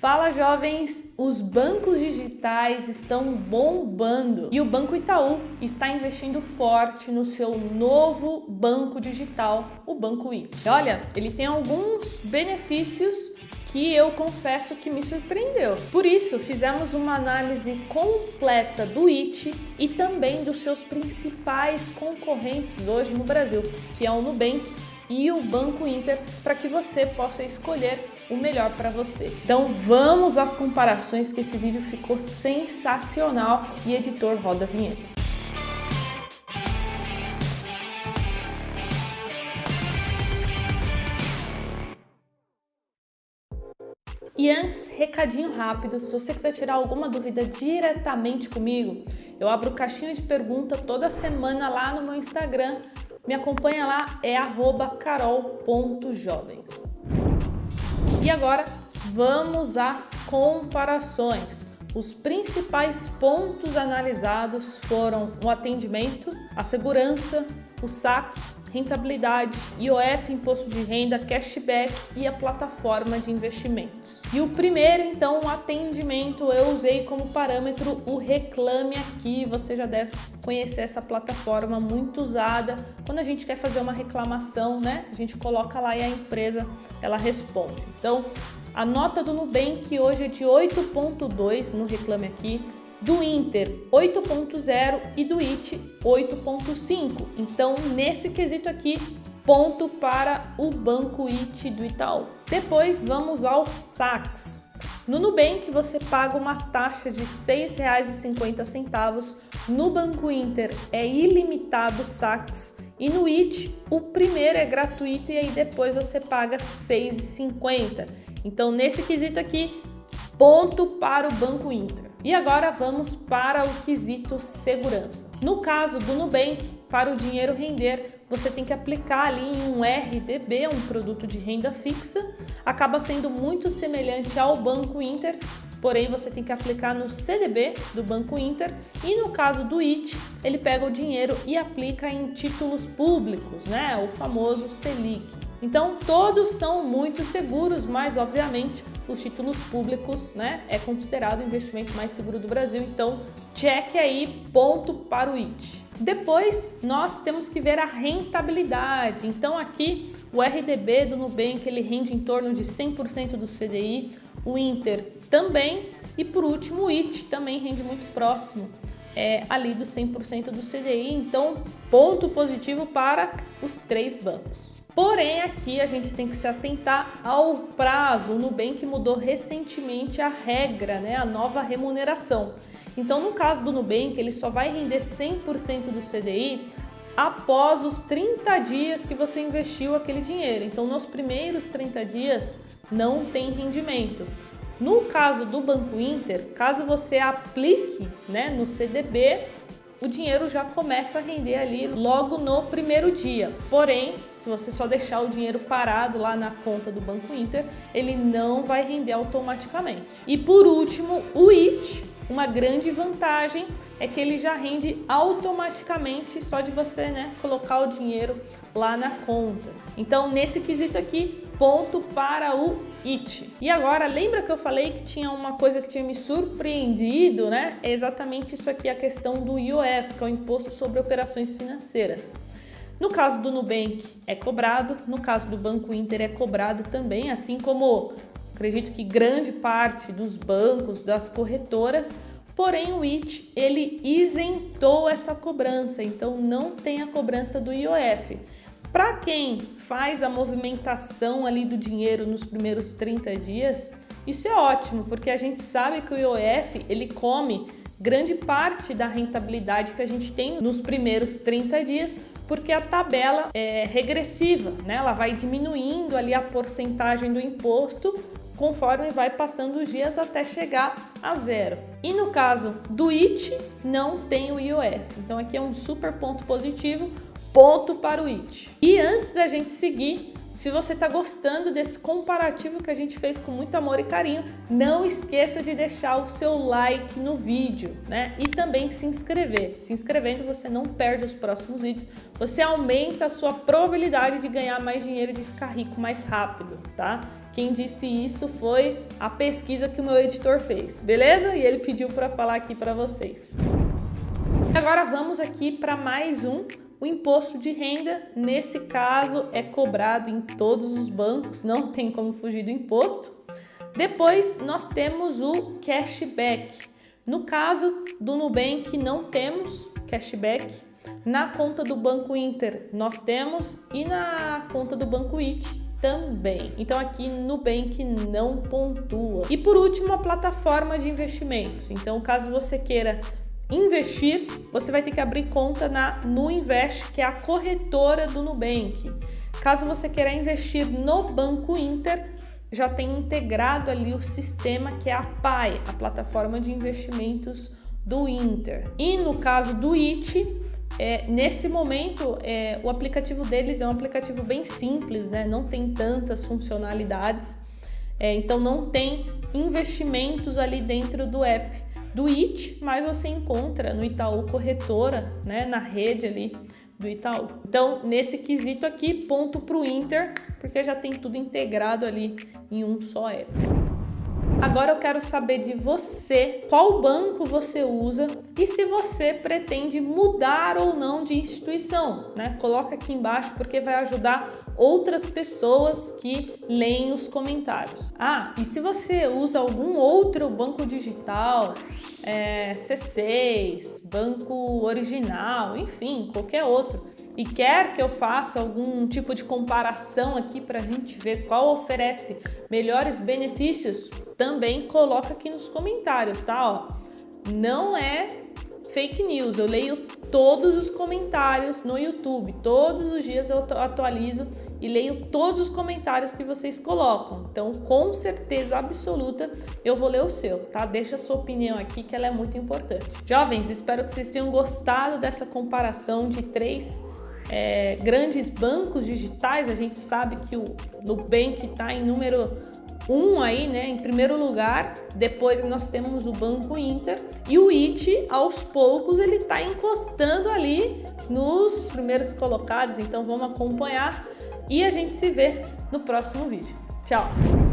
Fala jovens, os bancos digitais estão bombando e o Banco Itaú está investindo forte no seu novo banco digital, o Banco I. Olha, ele tem alguns benefícios que eu confesso que me surpreendeu. Por isso, fizemos uma análise completa do IT e também dos seus principais concorrentes hoje no Brasil, que é o Nubank e o Banco Inter para que você possa escolher o melhor para você. Então vamos às comparações que esse vídeo ficou sensacional e editor roda a vinheta. E antes, recadinho rápido, se você quiser tirar alguma dúvida diretamente comigo, eu abro caixinha de pergunta toda semana lá no meu Instagram me acompanha lá, é carol.jovens. E agora vamos às comparações. Os principais pontos analisados foram o atendimento, a segurança, os saques, rentabilidade, IOF, imposto de renda, cashback e a plataforma de investimentos. E o primeiro, então, o atendimento, eu usei como parâmetro o Reclame Aqui. Você já deve conhecer essa plataforma muito usada. Quando a gente quer fazer uma reclamação, né? A gente coloca lá e a empresa ela responde. Então, a nota do Nubank hoje é de 8.2 no Reclame Aqui do Inter 8.0 e do IT 8.5. Então, nesse quesito aqui, ponto para o Banco IT do Itaú. Depois vamos aos saques. No Nubank você paga uma taxa de R$ 6,50. No Banco Inter é ilimitado saques e no IT o primeiro é gratuito e aí depois você paga R$ 6,50. Então nesse quesito aqui, ponto para o Banco Inter. E agora vamos para o quesito segurança. No caso do Nubank, para o dinheiro render, você tem que aplicar ali em um RDB, um produto de renda fixa. Acaba sendo muito semelhante ao Banco Inter, porém você tem que aplicar no CDB do Banco Inter e no caso do IT, ele pega o dinheiro e aplica em títulos públicos, né? O famoso Selic. Então todos são muito seguros, mas obviamente os títulos públicos, né, é considerado o investimento mais seguro do Brasil. Então cheque aí ponto para o IT. Depois nós temos que ver a rentabilidade. Então aqui o RDB do Nubank ele rende em torno de 100% do CDI, o Inter também e por último o IT também rende muito próximo é, ali do 100% do CDI. Então ponto positivo para os três bancos. Porém, aqui a gente tem que se atentar ao prazo. O Nubank mudou recentemente a regra, né, a nova remuneração. Então, no caso do Nubank, ele só vai render 100% do CDI após os 30 dias que você investiu aquele dinheiro. Então, nos primeiros 30 dias não tem rendimento. No caso do Banco Inter, caso você aplique né, no CDB, o dinheiro já começa a render ali logo no primeiro dia. Porém, se você só deixar o dinheiro parado lá na conta do Banco Inter, ele não vai render automaticamente. E por último, o IT, uma grande vantagem é que ele já rende automaticamente só de você né, colocar o dinheiro lá na conta. Então, nesse quesito aqui, ponto para o IT. E agora, lembra que eu falei que tinha uma coisa que tinha me surpreendido, né? É exatamente isso aqui, a questão do IOF, que é o Imposto sobre Operações Financeiras. No caso do Nubank é cobrado, no caso do Banco Inter é cobrado também, assim como acredito que grande parte dos bancos, das corretoras, porém o IT ele isentou essa cobrança, então não tem a cobrança do IOF. Para quem faz a movimentação ali do dinheiro nos primeiros 30 dias, isso é ótimo, porque a gente sabe que o IOF ele come grande parte da rentabilidade que a gente tem nos primeiros 30 dias, porque a tabela é regressiva, né? Ela vai diminuindo ali a porcentagem do imposto conforme vai passando os dias até chegar a zero. E no caso do IT, não tem o IOF. Então aqui é um super ponto positivo ponto para o IT. E antes da gente seguir, se você está gostando desse comparativo que a gente fez com muito amor e carinho, não esqueça de deixar o seu like no vídeo, né? E também se inscrever. Se inscrevendo, você não perde os próximos vídeos, você aumenta a sua probabilidade de ganhar mais dinheiro e de ficar rico mais rápido, tá? Quem disse isso foi a pesquisa que o meu editor fez, beleza? E ele pediu para falar aqui para vocês. Agora vamos aqui para mais um. O imposto de renda, nesse caso, é cobrado em todos os bancos, não tem como fugir do imposto. Depois nós temos o cashback. No caso do Nubank, não temos cashback. Na conta do Banco Inter, nós temos e na conta do Banco It também. Então aqui Nubank não pontua. E por último, a plataforma de investimentos. Então, caso você queira investir, você vai ter que abrir conta na Nuinvest, que é a corretora do Nubank. Caso você queira investir no Banco Inter, já tem integrado ali o sistema que é a PAI, a plataforma de investimentos do Inter. E no caso do IT, é, nesse momento, é, o aplicativo deles é um aplicativo bem simples, né? não tem tantas funcionalidades, é, então não tem investimentos ali dentro do app do IT, mas você encontra no Itaú Corretora, né? na rede ali do Itaú. Então, nesse quesito aqui, ponto para o Inter, porque já tem tudo integrado ali em um só app. Agora eu quero saber de você qual banco você usa e se você pretende mudar ou não de instituição, né? Coloca aqui embaixo porque vai ajudar outras pessoas que leem os comentários. Ah, e se você usa algum outro banco digital, é, C6, banco original, enfim, qualquer outro, e quer que eu faça algum tipo de comparação aqui para a gente ver qual oferece melhores benefícios, também coloca aqui nos comentários, tá? Ó, não é fake news, eu leio todos os comentários no YouTube, todos os dias eu atualizo e leio todos os comentários que vocês colocam. Então, com certeza absoluta, eu vou ler o seu, tá? Deixa a sua opinião aqui que ela é muito importante. Jovens, espero que vocês tenham gostado dessa comparação de três é, grandes bancos digitais, a gente sabe que o Nubank está em número um aí, né, em primeiro lugar. Depois nós temos o Banco Inter e o IT, aos poucos, ele está encostando ali nos primeiros colocados. Então vamos acompanhar e a gente se vê no próximo vídeo. Tchau!